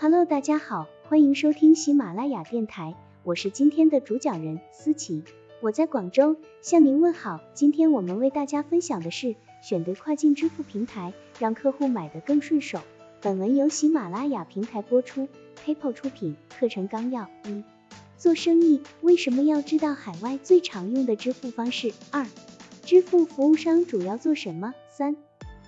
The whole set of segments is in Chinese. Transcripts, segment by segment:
Hello，大家好，欢迎收听喜马拉雅电台，我是今天的主讲人思琪，我在广州向您问好。今天我们为大家分享的是选对跨境支付平台，让客户买得更顺手。本文由喜马拉雅平台播出，PayPal 出品。课程纲要：一、做生意为什么要知道海外最常用的支付方式？二、支付服务商主要做什么？三、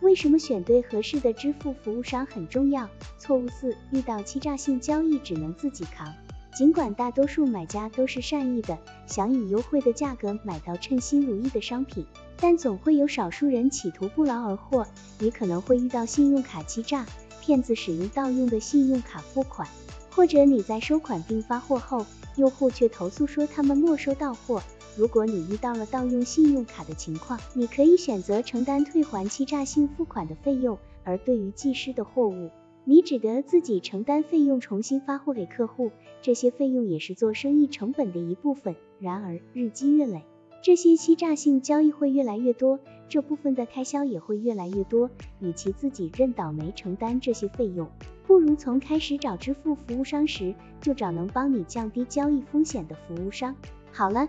为什么选对合适的支付服务商很重要？错误四：遇到欺诈性交易只能自己扛。尽管大多数买家都是善意的，想以优惠的价格买到称心如意的商品，但总会有少数人企图不劳而获。你可能会遇到信用卡欺诈，骗子使用盗用的信用卡付款，或者你在收款并发货后，用户却投诉说他们没收到货。如果你遇到了盗用信用卡的情况，你可以选择承担退还欺诈性付款的费用，而对于寄失的货物，你只得自己承担费用，重新发货给客户。这些费用也是做生意成本的一部分。然而，日积月累，这些欺诈性交易会越来越多，这部分的开销也会越来越多。与其自己认倒霉承担这些费用，不如从开始找支付服务商时就找能帮你降低交易风险的服务商。好了，